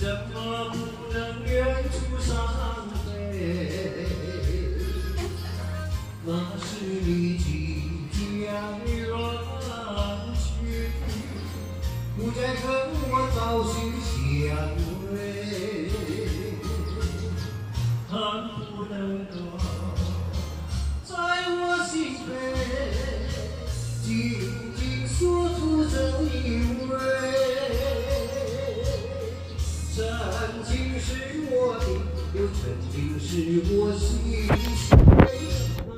怎么不能远处伤悲？那是你即将远去，不再和我朝夕相偎，恨不能够。曾经是我的，又曾经是我心碎。